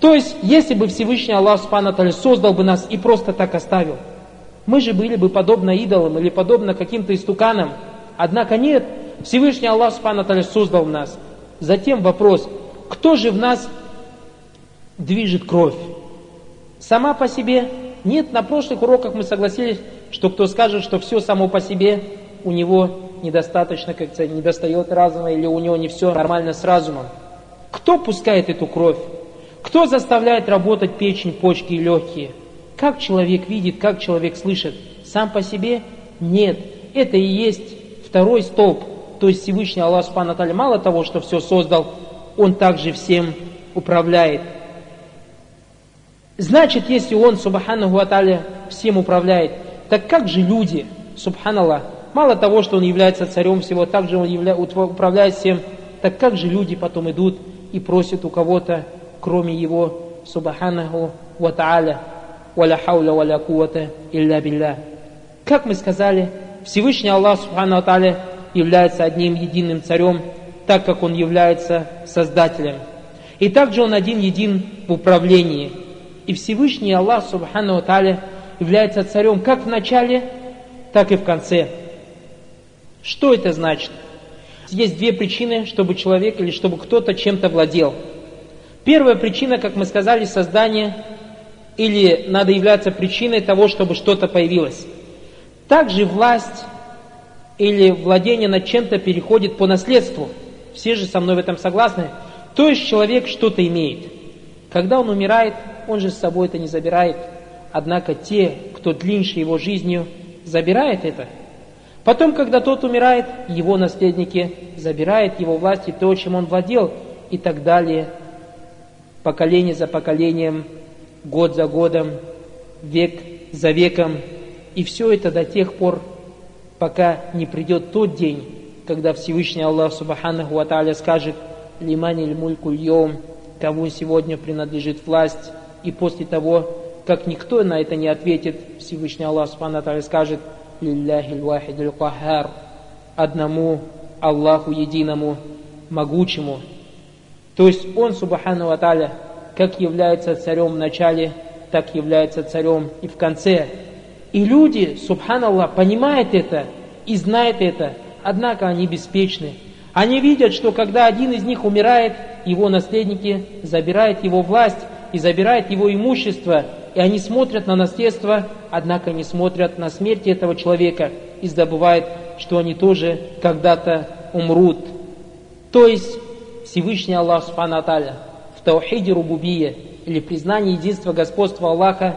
То есть, если бы Всевышний Аллах Субхану создал бы нас и просто так оставил, мы же были бы подобно идолам или подобно каким-то истуканам. Однако нет, Всевышний Аллах Субхану создал нас. Затем вопрос, кто же в нас движет кровь? Сама по себе? Нет, на прошлых уроках мы согласились, что кто скажет, что все само по себе, у него недостаточно, как то недостает разума, или у него не все нормально с разумом. Кто пускает эту кровь? Кто заставляет работать печень, почки и легкие? Как человек видит, как человек слышит? Сам по себе? Нет. Это и есть второй столб. То есть Всевышний Аллах Субхану мало того, что все создал, Он также всем управляет. Значит, если Он, Субхану Аталя, всем управляет, так как же люди, Субханаллах, мало того, что Он является царем всего, также Он управляет всем, так как же люди потом идут и просят у кого-то, кроме Его, Субханаху Ва Тааля, «Валя хауля валя кувата илля билля». Как мы сказали, Всевышний Аллах Субхану Аталя является одним единым царем, так как Он является Создателем. И также Он один един в управлении. И Всевышний Аллах Субхану Аталя является царем как в начале, так и в конце. Что это значит? Есть две причины, чтобы человек или чтобы кто-то чем-то владел. Первая причина, как мы сказали, создание или надо являться причиной того, чтобы что-то появилось. Также власть или владение над чем-то переходит по наследству. Все же со мной в этом согласны. То есть человек что-то имеет. Когда он умирает, он же с собой это не забирает. Однако те, кто длиннее его жизнью, забирает это. Потом, когда тот умирает, его наследники забирают его власть и то, чем он владел, и так далее. Поколение за поколением год за годом, век за веком. И все это до тех пор, пока не придет тот день, когда Всевышний Аллах Субханаху Ва скажет «Лимани мульку йом», кому сегодня принадлежит власть, и после того, как никто на это не ответит, Всевышний Аллах Субханаху Ва скажет «Лилляхи кахар», одному Аллаху единому, могучему. То есть Он, Субхану Ва Тааля, как является царем в начале, так является царем и в конце. И люди, субханаллах, понимают это и знают это, однако они беспечны. Они видят, что когда один из них умирает, его наследники забирают его власть и забирают его имущество, и они смотрят на наследство, однако не смотрят на смерть этого человека и забывают, что они тоже когда-то умрут. То есть Всевышний Аллах Субхану в таухиде рубубия или признании единства господства Аллаха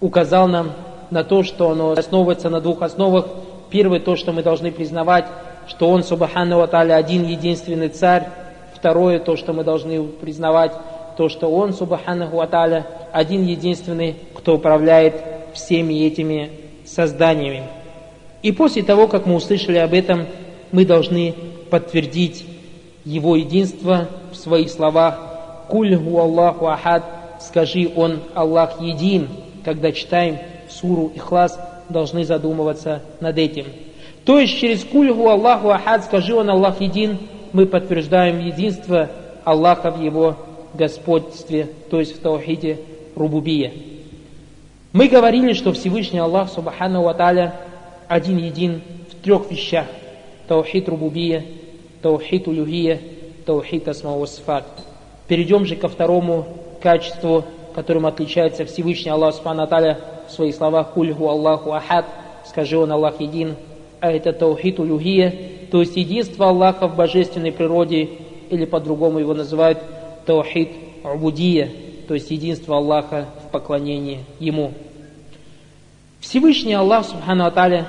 указал нам на то, что оно основывается на двух основах. Первое, то, что мы должны признавать, что Он, Субхану Аталя, один единственный царь. Второе, то, что мы должны признавать, то, что Он, Субхану Аталя, один единственный, кто управляет всеми этими созданиями. И после того, как мы услышали об этом, мы должны подтвердить Его единство в своих словах «Куль ху Аллаху ахад» «Скажи, Он Аллах един». Когда читаем суру Ихлас, должны задумываться над этим. То есть через «Куль ху Аллаху ахад» «Скажи, Он Аллах един» мы подтверждаем единство Аллаха в Его господстве, то есть в Таухиде Рубубия. Мы говорили, что Всевышний Аллах, Субхану Ва один един в трех вещах. Таухид Рубубия, Таухид Улюхия таухид асма сифат. Перейдем же ко второму качеству, которым отличается Всевышний Аллах Субхану в своих словах «Кульху Аллаху Ахад», «Скажи Он Аллах един», а это таухид улюхия, то есть единство Аллаха в божественной природе, или по-другому его называют таухид убудия, то есть единство Аллаха в поклонении Ему. Всевышний Аллах Субхану Аталя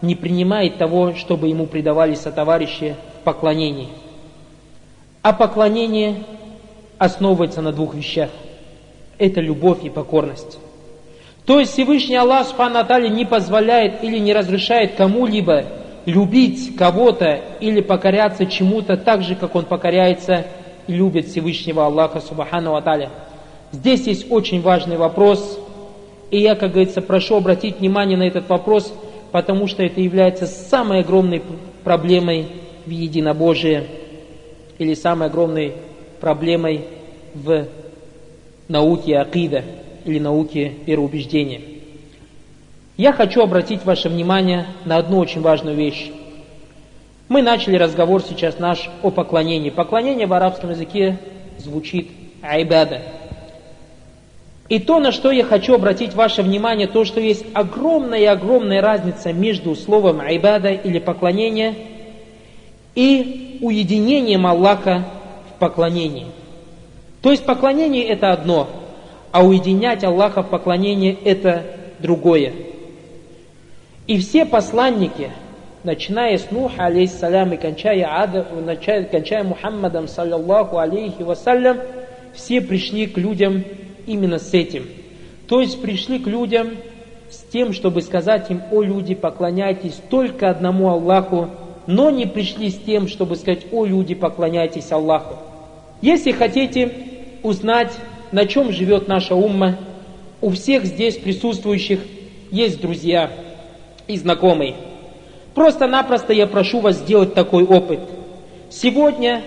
не принимает того, чтобы Ему предавались сотоварищи поклонении – а поклонение основывается на двух вещах. Это любовь и покорность. То есть Всевышний Аллах Субхану не позволяет или не разрешает кому-либо любить кого-то или покоряться чему-то так же, как он покоряется и любит Всевышнего Аллаха Субхану Аталя. Здесь есть очень важный вопрос, и я, как говорится, прошу обратить внимание на этот вопрос, потому что это является самой огромной проблемой в единобожии или самой огромной проблемой в науке акида или науке вероубеждения. Я хочу обратить ваше внимание на одну очень важную вещь. Мы начали разговор сейчас наш о поклонении. Поклонение в арабском языке звучит айбада. И то, на что я хочу обратить ваше внимание, то, что есть огромная-огромная разница между словом айбада или поклонение и уединением Аллаха в поклонении. То есть поклонение это одно, а уединять Аллаха в поклонении это другое. И все посланники, начиная с Нуха, алейхиссалям, и кончая, Ада, кончая Мухаммадом, саллаллаху алейхи вассалям, все пришли к людям именно с этим. То есть пришли к людям с тем, чтобы сказать им, о люди, поклоняйтесь только одному Аллаху, но не пришли с тем, чтобы сказать, о люди, поклоняйтесь Аллаху. Если хотите узнать, на чем живет наша умма, у всех здесь присутствующих есть друзья и знакомые. Просто-напросто я прошу вас сделать такой опыт. Сегодня,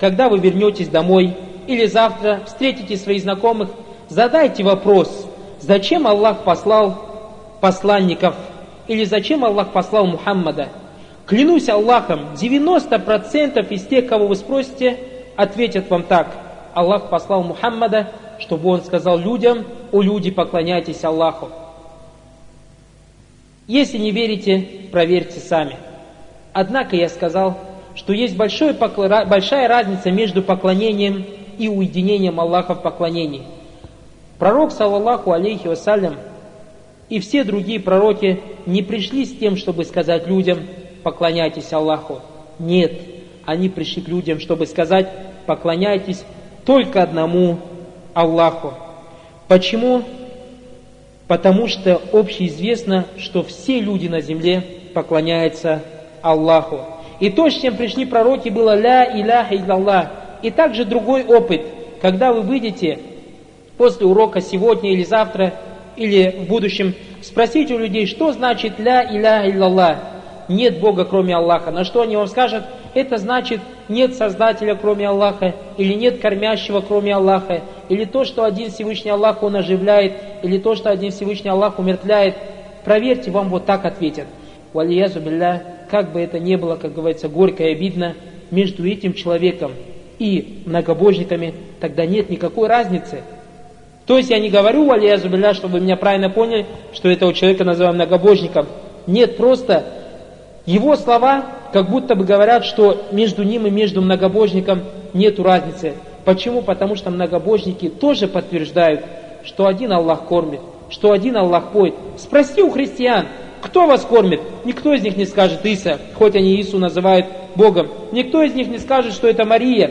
когда вы вернетесь домой, или завтра встретите своих знакомых, задайте вопрос, зачем Аллах послал посланников, или зачем Аллах послал Мухаммада. Клянусь Аллахом, 90% из тех, кого вы спросите, ответят вам так. Аллах послал Мухаммада, чтобы он сказал людям, о люди, поклоняйтесь Аллаху. Если не верите, проверьте сами. Однако я сказал, что есть большой, большая разница между поклонением и уединением Аллаха в поклонении. Пророк, саллаллаху алейхи вассалям, и все другие пророки не пришли с тем, чтобы сказать людям, поклоняйтесь Аллаху. Нет, они пришли к людям, чтобы сказать, поклоняйтесь только одному Аллаху. Почему? Потому что общеизвестно, что все люди на земле поклоняются Аллаху. И то, с чем пришли пророки, было «Ля иляха Аллах. И также другой опыт, когда вы выйдете после урока сегодня или завтра, или в будущем, спросите у людей, что значит «Ля иляха Аллах. Нет Бога, кроме Аллаха. На что они вам скажут? Это значит нет Создателя, кроме Аллаха, или нет кормящего, кроме Аллаха, или то, что один Всевышний Аллах Он оживляет, или то, что один Всевышний Аллах умертвляет. Проверьте, вам вот так ответят. Валиязу билля, как бы это ни было, как говорится, горько и обидно, между этим человеком и многобожниками, тогда нет никакой разницы. То есть я не говорю, валиязу билля, чтобы вы меня правильно поняли, что этого человека называем многобожником. Нет, просто его слова как будто бы говорят, что между ним и между многобожником нет разницы. Почему? Потому что многобожники тоже подтверждают, что один Аллах кормит, что один Аллах поет. Спроси у христиан, кто вас кормит? Никто из них не скажет Иса, хоть они Ису называют Богом. Никто из них не скажет, что это Мария,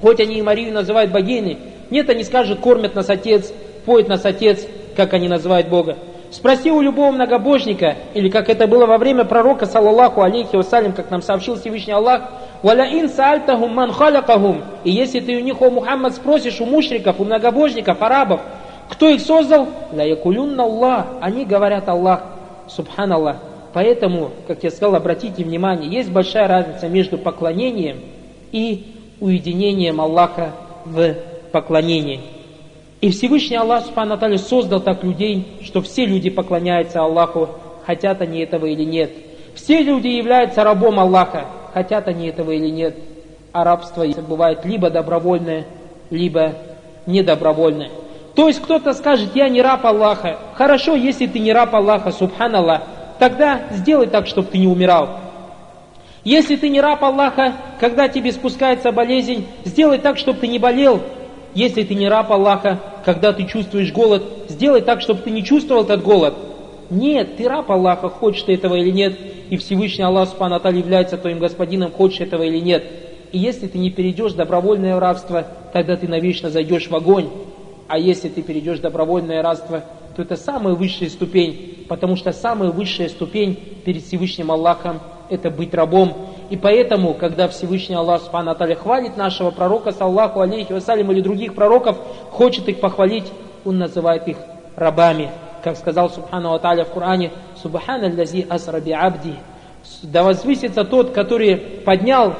хоть они и Марию называют богиней. Нет, они скажут, кормят нас Отец, поет нас Отец, как они называют Бога. Спроси у любого многобожника, или как это было во время пророка, саллаллаху алейхи вассалям, как нам сообщил Всевышний Аллах, «Валяин саальтахум ман халякахум». И если ты у них, о Мухаммад, спросишь у мушриков, у многобожников, арабов, кто их создал? «Ля якулюнна Аллах». Они говорят Аллах, субханаллах. Поэтому, как я сказал, обратите внимание, есть большая разница между поклонением и уединением Аллаха в поклонении. И Всевышний Аллах Субхану Аталию создал так людей, что все люди поклоняются Аллаху, хотят они этого или нет. Все люди являются рабом Аллаха, хотят они этого или нет. А рабство бывает либо добровольное, либо недобровольное. То есть кто-то скажет, я не раб Аллаха. Хорошо, если ты не раб Аллаха, субханаллах, тогда сделай так, чтобы ты не умирал. Если ты не раб Аллаха, когда тебе спускается болезнь, сделай так, чтобы ты не болел, если ты не раб Аллаха, когда ты чувствуешь голод, сделай так, чтобы ты не чувствовал этот голод. Нет, ты раб Аллаха, хочешь ты этого или нет, и Всевышний Аллах Субхану является твоим господином, хочешь этого или нет. И если ты не перейдешь добровольное рабство, тогда ты навечно зайдешь в огонь. А если ты перейдешь добровольное рабство, то это самая высшая ступень, потому что самая высшая ступень перед Всевышним Аллахом – это быть рабом. И поэтому, когда Всевышний Аллах Субхану хвалит нашего пророка, саллаху алейхи вассалям, или других пророков, хочет их похвалить, он называет их рабами. Как сказал Субхану Аталя в Коране, Субхану аллази асраби абди, Да возвысится тот, который поднял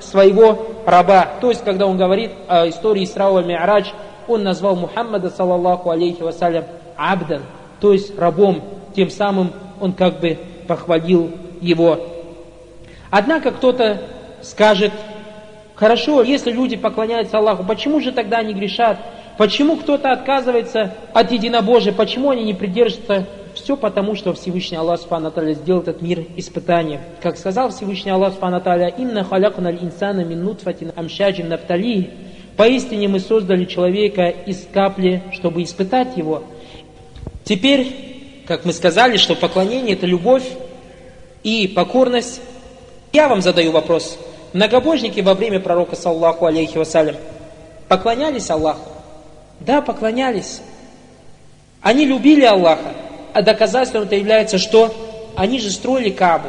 своего раба. То есть, когда он говорит о истории Исрау Ми'радж, он назвал Мухаммада, саллаллаху алейхи вассалям, абдан, то есть рабом. Тем самым он как бы похвалил его. Однако кто-то скажет, хорошо, если люди поклоняются Аллаху, почему же тогда они грешат? Почему кто-то отказывается от единобожия? Почему они не придерживаются? Все потому, что Всевышний Аллах Субхану сделал этот мир испытанием. Как сказал Всевышний Аллах Субхану «Инна халякна инсана мин амшаджин нафтали». Поистине мы создали человека из капли, чтобы испытать его. Теперь, как мы сказали, что поклонение – это любовь и покорность. Я вам задаю вопрос. Многобожники во время пророка, саллаху алейхи вассалям, поклонялись Аллаху? Да, поклонялись. Они любили Аллаха, а доказательством это является что? Они же строили Кабу.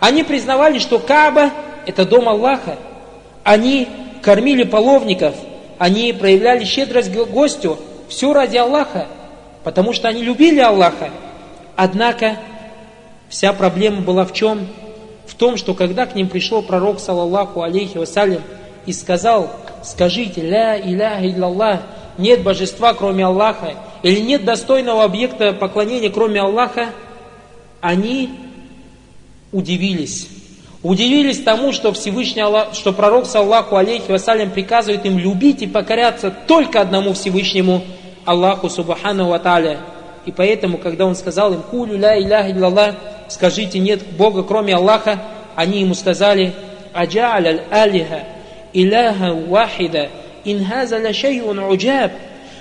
Они признавали, что Каба – это дом Аллаха. Они кормили половников, они проявляли щедрость гостю, все ради Аллаха, потому что они любили Аллаха. Однако вся проблема была в чем? В том, что когда к ним пришел пророк, саллаллаху алейхи вассалям, и сказал, скажите, ля иляха иллаллах, нет божества, кроме Аллаха, или нет достойного объекта поклонения, кроме Аллаха, они удивились. Удивились тому, что Всевышний Аллах, что пророк, саллаху алейхи вассалям, приказывает им любить и покоряться только одному Всевышнему Аллаху, субхану ва. И поэтому, когда он сказал им, кулю ля иляха иллаллах, скажите, нет Бога, кроме Аллаха, они ему сказали, аджа'аль аль-алиха, иляха вахида, инхаза ля шайун уджаб.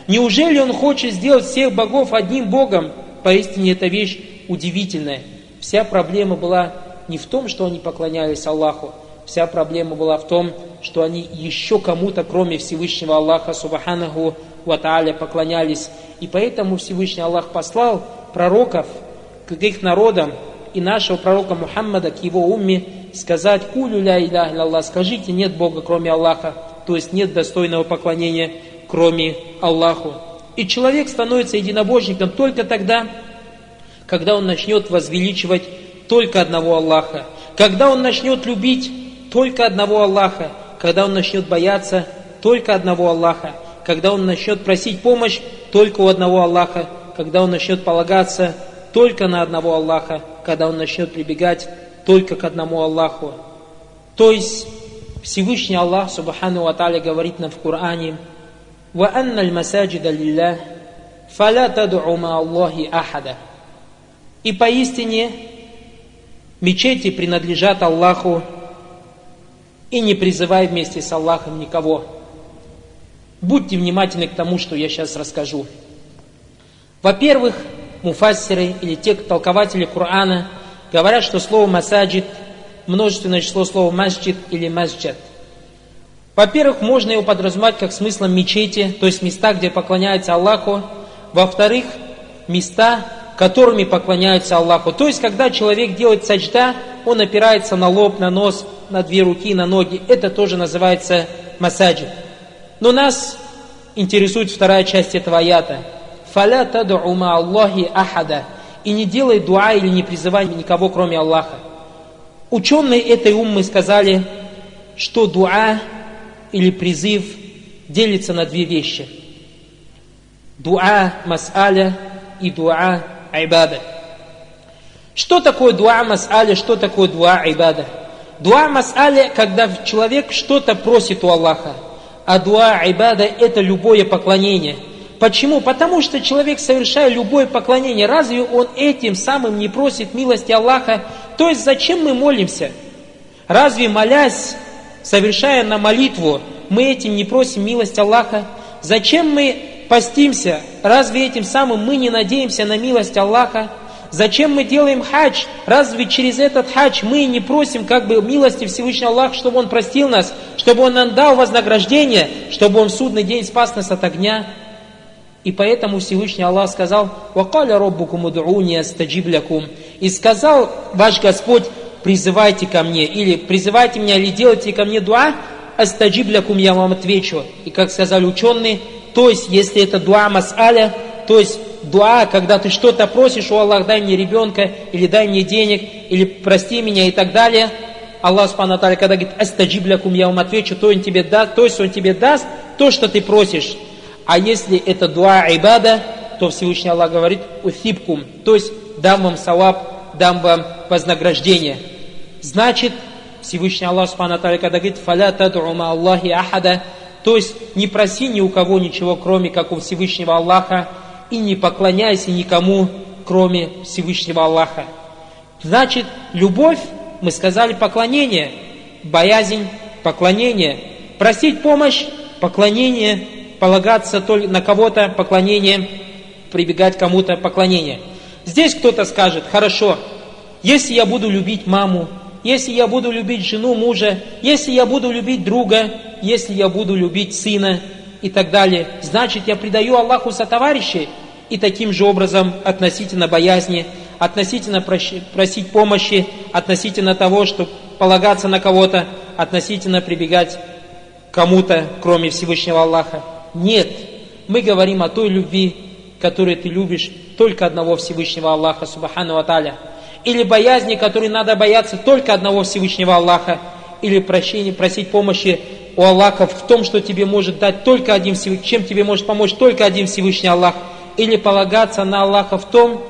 Неужели он хочет сделать всех богов одним Богом? Поистине эта вещь удивительная. Вся проблема была не в том, что они поклонялись Аллаху, вся проблема была в том, что они еще кому-то, кроме Всевышнего Аллаха, Субханаху Ва поклонялись. И поэтому Всевышний Аллах послал пророков к их народам и нашего пророка Мухаммада к его умме сказать «Кулю ля иляха Аллах», скажите «нет Бога, кроме Аллаха», то есть нет достойного поклонения, кроме Аллаху. И человек становится единобожником только тогда, когда он начнет возвеличивать только одного Аллаха, когда он начнет любить только одного Аллаха, когда он начнет бояться только одного Аллаха, когда он начнет просить помощь только у одного Аллаха, когда он начнет полагаться только на одного Аллаха, когда он начнет прибегать только к одному Аллаху. То есть Всевышний Аллах, Субхану Ва говорит нам в Коране, «Ва анна масаджида лиллах, фаля тад'у ма Аллахи ахада». И поистине Мечети принадлежат Аллаху, и не призывай вместе с Аллахом никого. Будьте внимательны к тому, что я сейчас расскажу. Во-первых, муфассиры или те толкователи Корана говорят, что слово масаджид множественное число слова масджид или масджад. Во-первых, можно его подразумевать как смыслом мечети, то есть места, где поклоняются Аллаху. Во-вторых, места, которыми поклоняются Аллаху. То есть, когда человек делает саджда, он опирается на лоб, на нос, на две руки, на ноги. Это тоже называется масаджид. Но нас интересует вторая часть этого аята. «Фаля тад'у ма Аллахи ахада» и не делай дуа или не призывай никого, кроме Аллаха. Ученые этой уммы сказали, что дуа или призыв делится на две вещи. Дуа мас'аля и дуа айбада. Что такое дуа мас'аля, что такое дуа айбада? Дуа мас'аля, когда человек что-то просит у Аллаха, а дуа айбада – это любое поклонение. Почему? Потому что человек, совершая любое поклонение, разве он этим самым не просит милости Аллаха? То есть зачем мы молимся? Разве молясь, совершая на молитву, мы этим не просим милость Аллаха? Зачем мы постимся, разве этим самым мы не надеемся на милость Аллаха? Зачем мы делаем хадж? Разве через этот хадж мы не просим как бы милости Всевышнего Аллаха, чтобы Он простил нас, чтобы Он нам дал вознаграждение, чтобы Он в судный день спас нас от огня? И поэтому Всевышний Аллах сказал, «Вакаля роббукум удууни астаджиб лякум». И сказал ваш Господь, призывайте ко мне, или призывайте меня, или делайте ко мне дуа, астаджиб лякум, я вам отвечу. И как сказали ученые, то есть, если это дуа мас'аля, то есть дуа, когда ты что-то просишь у Аллаха, дай мне ребенка, или дай мне денег, или прости меня и так далее. Аллах Субхану когда говорит, астаджиблякум, я вам отвечу, то он тебе даст, то есть он тебе даст то, что ты просишь. А если это дуа ибада, то Всевышний Аллах говорит, уфибкум, то есть дам вам саваб, дам вам вознаграждение. Значит, Всевышний Аллах Субхану когда говорит, фаля тадума Аллахи ахада, то есть не проси ни у кого ничего, кроме как у Всевышнего Аллаха, и не поклоняйся никому, кроме Всевышнего Аллаха. Значит, любовь, мы сказали, поклонение, боязнь, поклонение, просить помощь, поклонение, полагаться только на кого-то, поклонение, прибегать кому-то, поклонение. Здесь кто-то скажет, хорошо, если я буду любить маму, если я буду любить жену мужа, если я буду любить друга, если я буду любить сына и так далее, значит я предаю Аллаху сотоварищей и таким же образом относительно боязни, относительно просить помощи, относительно того, чтобы полагаться на кого-то, относительно прибегать кому-то, кроме Всевышнего Аллаха. Нет, мы говорим о той любви, которую ты любишь только одного Всевышнего Аллаха, Субхану Аталя или боязни, которой надо бояться только одного Всевышнего Аллаха, или прощения, просить помощи у Аллаха в том, что тебе может дать только один Всевышний, чем тебе может помочь только один Всевышний Аллах, или полагаться на Аллаха в том,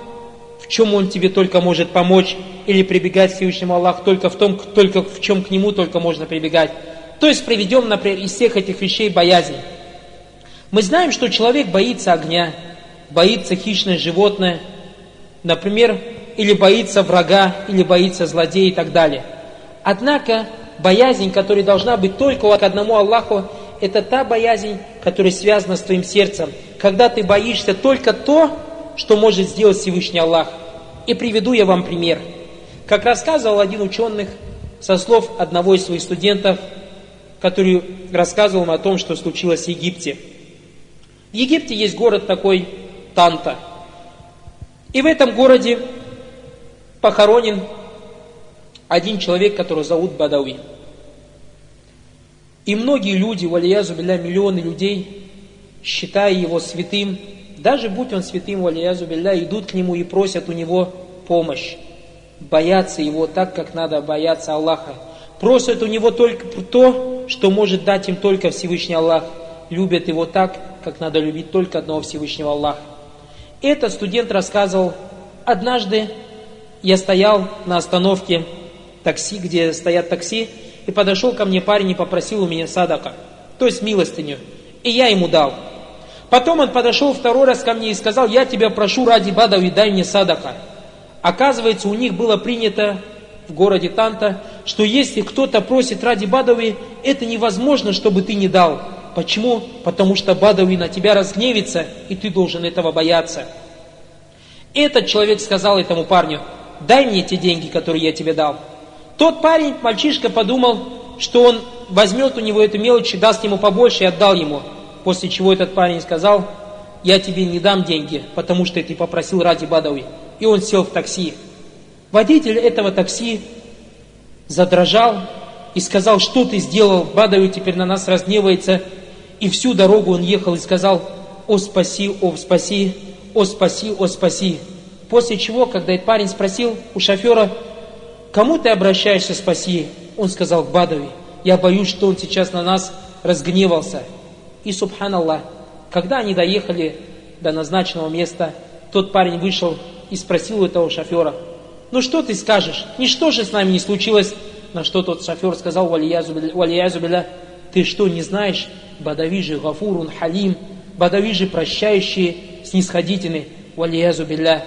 в чем Он тебе только может помочь, или прибегать к Всевышнему Аллаху только в том, только в чем к Нему только можно прибегать. То есть приведем, например, из всех этих вещей боязнь. Мы знаем, что человек боится огня, боится хищное животное. Например, или боится врага, или боится злодея и так далее. Однако боязнь, которая должна быть только к одному Аллаху, это та боязнь, которая связана с твоим сердцем. Когда ты боишься только то, что может сделать Всевышний Аллах. И приведу я вам пример. Как рассказывал один ученый со слов одного из своих студентов, который рассказывал о том, что случилось в Египте. В Египте есть город такой Танта. И в этом городе похоронен один человек, которого зовут Бадауи. И многие люди, валиязу билля, миллионы людей, считая его святым, даже будь он святым, валиязу билля, идут к нему и просят у него помощь. Боятся его так, как надо бояться Аллаха. Просят у него только то, что может дать им только Всевышний Аллах. Любят его так, как надо любить только одного Всевышнего Аллаха. Этот студент рассказывал, однажды я стоял на остановке такси, где стоят такси, и подошел ко мне парень и попросил у меня садака, то есть милостыню, и я ему дал. Потом он подошел второй раз ко мне и сказал, я тебя прошу ради Бадави, дай мне садака. Оказывается, у них было принято в городе Танта, что если кто-то просит ради Бадави, это невозможно, чтобы ты не дал. Почему? Потому что Бадави на тебя разгневится, и ты должен этого бояться. Этот человек сказал этому парню, дай мне те деньги, которые я тебе дал. Тот парень, мальчишка, подумал, что он возьмет у него эту мелочь и даст ему побольше и отдал ему. После чего этот парень сказал, я тебе не дам деньги, потому что ты попросил ради Бадави. И он сел в такси. Водитель этого такси задрожал и сказал, что ты сделал, Бадави теперь на нас разгневается. И всю дорогу он ехал и сказал, о спаси, о спаси, о спаси, о спаси. После чего, когда этот парень спросил у шофера, кому ты обращаешься, спаси? Он сказал, к Бадови. Я боюсь, что он сейчас на нас разгневался. И, субханаллах, когда они доехали до назначенного места, тот парень вышел и спросил у этого шофера, ну что ты скажешь, ничто же с нами не случилось. На что тот шофер сказал, валиязу биля, ты что, не знаешь, Бадави же гафурун халим, Бадави же прощающий, снисходительный, валиязу билля.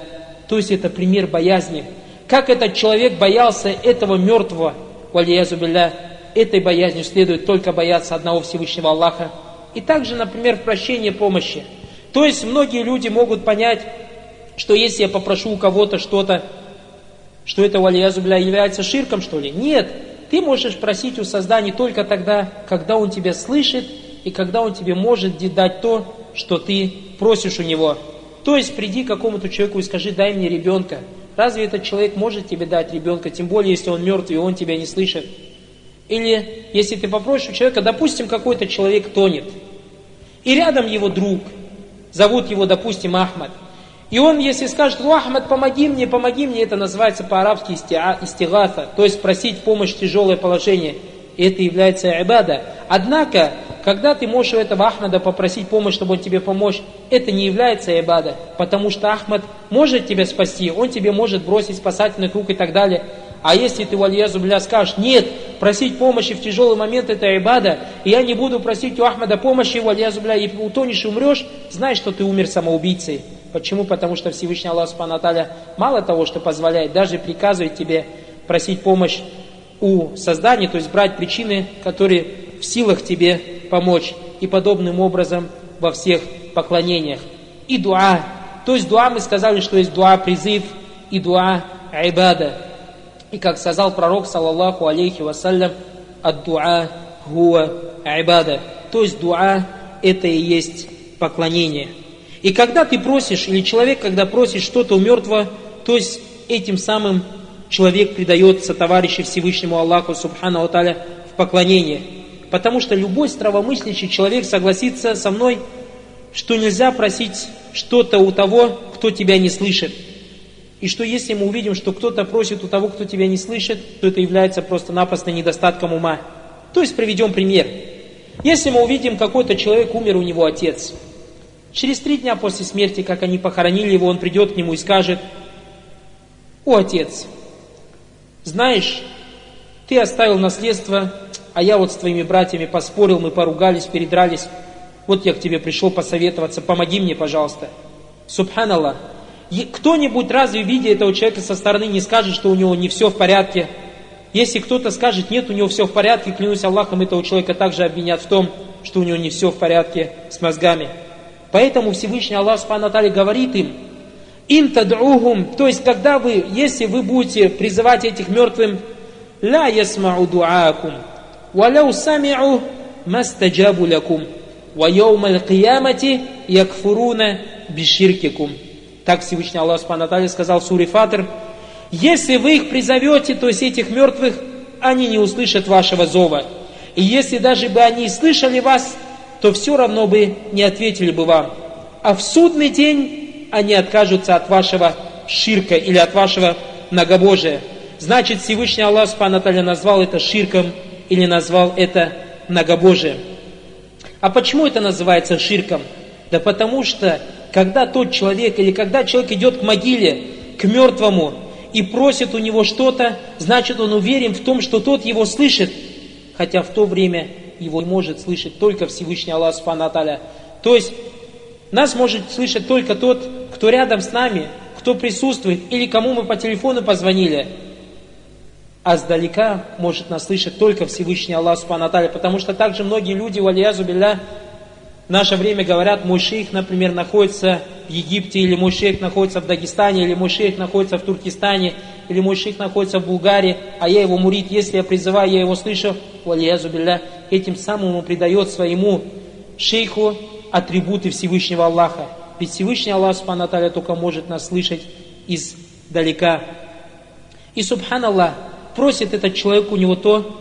То есть это пример боязни. Как этот человек боялся этого мертвого, валиязу билля, этой боязнью следует только бояться одного Всевышнего Аллаха. И также, например, в прощении помощи. То есть многие люди могут понять, что если я попрошу у кого-то что-то, что это валиязу билля является ширком, что ли? Нет, ты можешь просить у создания только тогда, когда он тебя слышит и когда он тебе может дать то, что ты просишь у него. То есть приди к какому-то человеку и скажи, дай мне ребенка. Разве этот человек может тебе дать ребенка, тем более, если он мертвый, и он тебя не слышит? Или если ты попросишь у человека, допустим, какой-то человек тонет, и рядом его друг, зовут его, допустим, Ахмад, И он, если скажет, ну, Ахмад, помоги мне, помоги мне, это называется по-арабски истигафа, то есть просить помощь в тяжелое положение. И это является ибада. Однако, когда ты можешь у этого Ахмада попросить помощь, чтобы он тебе помочь, это не является ибада, потому что Ахмад может тебя спасти, он тебе может бросить спасательный круг и так далее. А если ты, вальязу бля, скажешь, нет, просить помощи в тяжелый момент это ибада, и я не буду просить у Ахмада помощи, вальязу бля, и утонешь и умрешь, знай, что ты умер самоубийцей. Почему? Потому что Всевышний Аллах Субхану мало того, что позволяет, даже приказывает тебе просить помощь у создания, то есть брать причины, которые в силах тебе помочь. И подобным образом во всех поклонениях. И дуа. То есть дуа, мы сказали, что есть дуа призыв и дуа айбада. И как сказал пророк, саллаллаху алейхи вассалям, от дуа гуа айбада. То есть дуа это и есть поклонение. И когда ты просишь, или человек, когда просит что-то у мертвого, то есть этим самым человек предается товарищу Всевышнему Аллаху Субхану Аталя в поклонение. Потому что любой здравомыслящий человек согласится со мной, что нельзя просить что-то у того, кто тебя не слышит. И что если мы увидим, что кто-то просит у того, кто тебя не слышит, то это является просто-напросто недостатком ума. То есть приведем пример. Если мы увидим, какой-то человек умер, у него отец. Через три дня после смерти, как они похоронили его, он придет к нему и скажет, «О, отец, знаешь, ты оставил наследство, а я вот с твоими братьями поспорил, мы поругались, передрались. Вот я к тебе пришел посоветоваться, помоги мне, пожалуйста». Субханаллах, кто-нибудь разве, видя этого человека со стороны, не скажет, что у него не все в порядке? Если кто-то скажет, нет, у него все в порядке, клянусь Аллахом, этого человека также обвинят в том, что у него не все в порядке с мозгами. Поэтому Всевышний Аллах Субхану говорит им, им тад'ухум, то есть когда вы, если вы будете призывать этих мертвым, ла ясмау дуакум, валяу сами'у мастаджабу лякум, ва яумал киямати якфуруна биширкикум. Так Всевышний Аллах Субхану сказал в Фатр, если вы их призовете, то есть этих мертвых, они не услышат вашего зова. И если даже бы они слышали вас, то все равно бы не ответили бы вам. А в судный день они откажутся от вашего ширка или от вашего многобожия. Значит, Всевышний Аллах Субхану назвал это ширком или назвал это многобожием. А почему это называется ширком? Да потому что когда тот человек или когда человек идет к могиле, к мертвому и просит у него что-то, значит он уверен в том, что тот его слышит, хотя в то время его может слышать только Всевышний Аллах Субхану То есть нас может слышать только тот, кто рядом с нами, кто присутствует, или кому мы по телефону позвонили. А сдалека может нас слышать только Всевышний Аллах Субхану потому что также многие люди, валиязу билля, в наше время говорят, мой шейх, например, находится в Египте, или мой шейх находится в Дагестане, или мой шейх находится в Туркестане, или мой шейх находится в Булгарии, а я его мурит, если я призываю, я его слышу, валиязу билля, этим самым он придает своему шейху атрибуты Всевышнего Аллаха. Ведь Всевышний Аллах, Субхану только может нас слышать издалека. И, Субханаллах, просит этот человек у него то,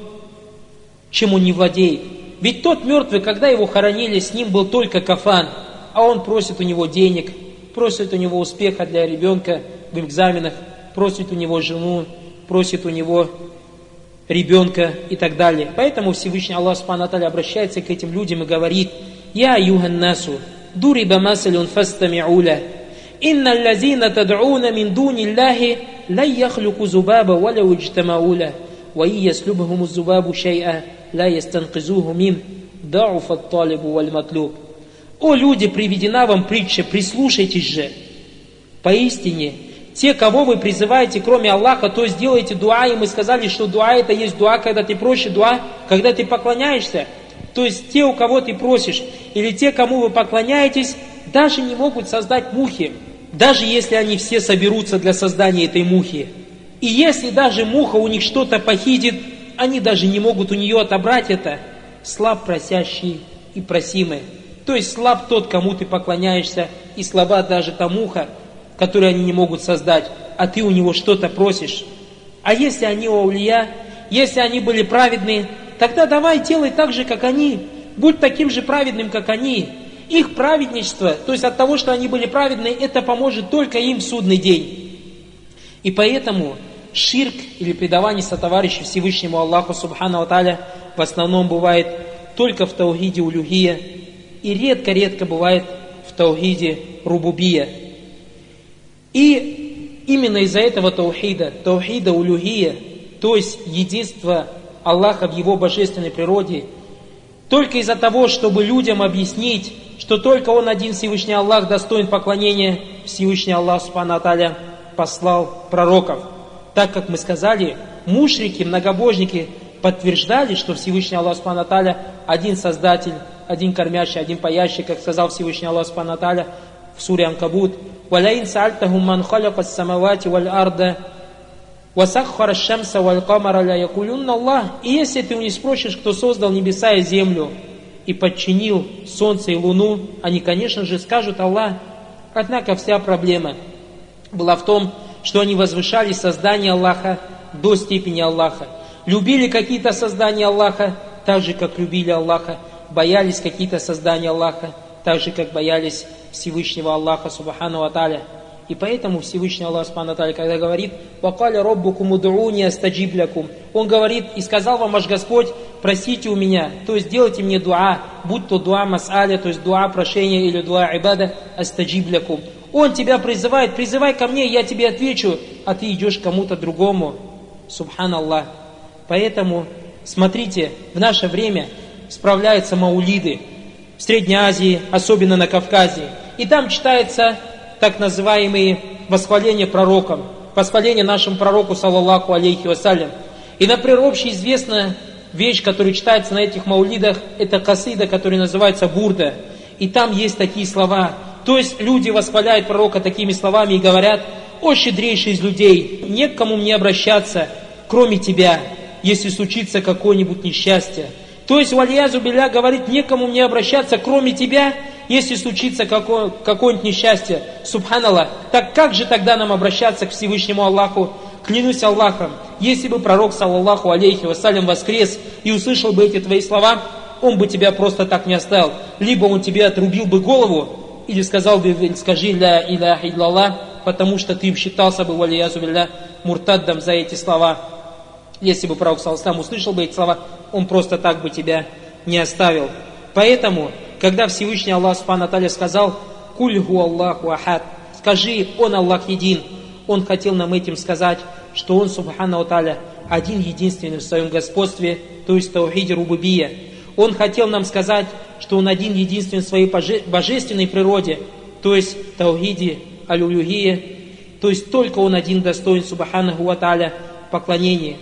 чем он не владеет. Ведь тот мертвый, когда его хоронили, с ним был только кафан, а он просит у него денег, просит у него успеха для ребенка в экзаменах, просит у него жену, просит у него ребенка и так далее. Поэтому Всевышний Аллах Субхану обращается к этим людям и говорит, «Я юханнасу, дуриба масалюн фастами'уля, «Инна лазина тад'уна мин дуни Аллахи ла яхлюку зубаба валя уджтамауля, ва и яслюбахуму зубабу шай'а, ла ястанкизуху мин, дауфа талибу валь матлюб». «О люди, приведена вам притча, прислушайтесь же!» Поистине, те, кого вы призываете, кроме Аллаха, то сделайте дуа, и мы сказали, что дуа это есть дуа, когда ты просишь дуа, когда ты поклоняешься. То есть те, у кого ты просишь, или те, кому вы поклоняетесь, даже не могут создать мухи даже если они все соберутся для создания этой мухи. И если даже муха у них что-то похитит, они даже не могут у нее отобрать это. Слаб просящий и просимый. То есть слаб тот, кому ты поклоняешься, и слаба даже та муха, которую они не могут создать, а ты у него что-то просишь. А если они аулия, если они были праведные, тогда давай делай так же, как они. Будь таким же праведным, как они. Их праведничество, то есть от того, что они были праведны, это поможет только им в судный день. И поэтому ширк или предавание сотоварища Всевышнему Аллаху Субхану Аталя в основном бывает только в таухиде улюхия и редко-редко бывает в таухиде рубубия. И именно из-за этого таухида, таухида улюхия, то есть единство Аллаха в его божественной природе, только из-за того, чтобы людям объяснить, что только Он один, Всевышний Аллах, достоин поклонения, Всевышний Аллах, Субхану Аталя, послал пророков. Так как мы сказали, мушрики, многобожники подтверждали, что Всевышний Аллах, Субхану Аталя, один Создатель, один кормящий, один паящий, как сказал Всевышний Аллах, Субхану Аталя, в суре Анкабут. «Валяин сальтахум ман халяка самавати валь арда Васаххара шамса валь камара ля якулюнна И если ты у них спросишь, кто создал небеса и землю, и подчинил солнце и луну, они, конечно же, скажут Аллах. Однако вся проблема была в том, что они возвышали создание Аллаха до степени Аллаха. Любили какие-то создания Аллаха, так же, как любили Аллаха. Боялись какие-то создания Аллаха, так же, как боялись Всевышнего Аллаха, Субхану Аталя. И поэтому Всевышний Аллах Субхану когда говорит «Вакаля роббукум удруни астаджиблякум» Он говорит «И сказал вам ваш Господь, просите у меня, то есть делайте мне дуа, будь то дуа мас'аля, то есть дуа прошения или дуа ибада астаджиблякум». Он тебя призывает, призывай ко мне, я тебе отвечу, а ты идешь кому-то другому. Субханаллах. Поэтому, смотрите, в наше время справляются маулиды в Средней Азии, особенно на Кавказе. И там читается так называемые восхваления пророкам, восхваление нашему пророку, саллаллаху алейхи вассалям. И, например, общеизвестная вещь, которая читается на этих маулидах, это касида, которая называется бурда. И там есть такие слова. То есть люди восхваляют пророка такими словами и говорят, «О, щедрейший из людей, не к кому мне обращаться, кроме тебя, если случится какое-нибудь несчастье». То есть Вальязу Беля говорит, некому мне обращаться, кроме тебя, если случится какое, какое-нибудь несчастье. Субханаллах. Так как же тогда нам обращаться к Всевышнему Аллаху? Клянусь Аллахом, если бы пророк, саллаллаху алейхи вассалям, воскрес и услышал бы эти твои слова, он бы тебя просто так не оставил. Либо он тебе отрубил бы голову, или сказал бы, скажи ля иляха иллаллах, потому что ты считался бы, валиязу билля, муртаддам за эти слова. Если бы пророк, саллаллаху услышал бы эти слова, он просто так бы тебя не оставил. Поэтому, когда Всевышний Аллах Субхану Аталя сказал «Кульгу Аллаху Ахад», скажи «Он Аллах един», Он хотел нам этим сказать, что Он Субхану Аталя один единственный в своем господстве, то есть Таухиде Рубубия. Он хотел нам сказать, что Он один единственный в своей божественной природе, то есть Таухиде Алюлюхия, то есть только Он один достоин Субханаху Аталя поклонения.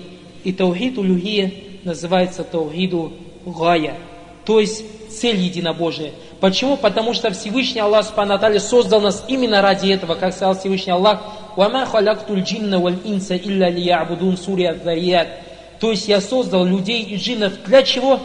И Таухид Улюхия называется Таухиду Гая, то есть цель единобожия. Почему? Потому что Всевышний Аллах Субхану создал нас именно ради этого, как сказал Всевышний Аллах, «Вама халяктуль джинна валь инса илля лиябудун сурия зарьят». То есть я создал людей и джиннов для чего?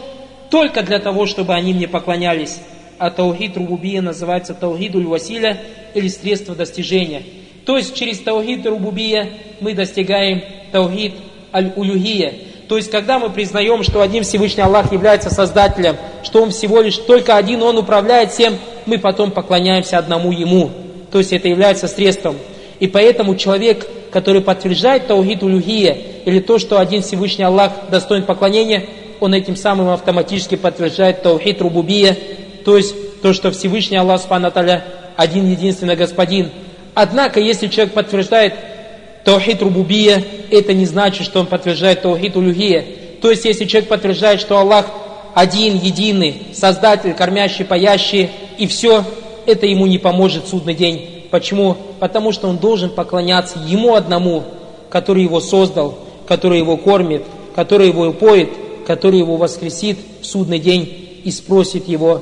Только для того, чтобы они мне поклонялись. А таухид рубубия называется таухидуль василя или средство достижения. То есть через таухид рубубия мы достигаем таухид аль-улюхия, то есть, когда мы признаем, что один Всевышний Аллах является Создателем, что Он всего лишь только один, Он управляет всем, мы потом поклоняемся одному Ему. То есть, это является средством. И поэтому человек, который подтверждает Таухид Улюхия, или то, что один Всевышний Аллах достоин поклонения, он этим самым автоматически подтверждает Таухид Рубубия, то есть то, что Всевышний Аллах Субхану один единственный Господин. Однако, если человек подтверждает Таухид Рубубия, это не значит, что он подтверждает Таухид Улюхия. То есть, если человек подтверждает, что Аллах один, единый, Создатель, кормящий, паящий, и все, это ему не поможет судный день. Почему? Потому что он должен поклоняться Ему одному, который его создал, который его кормит, который его упоит, который его воскресит в судный день и спросит его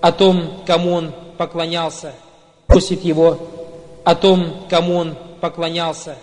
о том, кому он поклонялся. Спросит его о том, кому он поклонялся.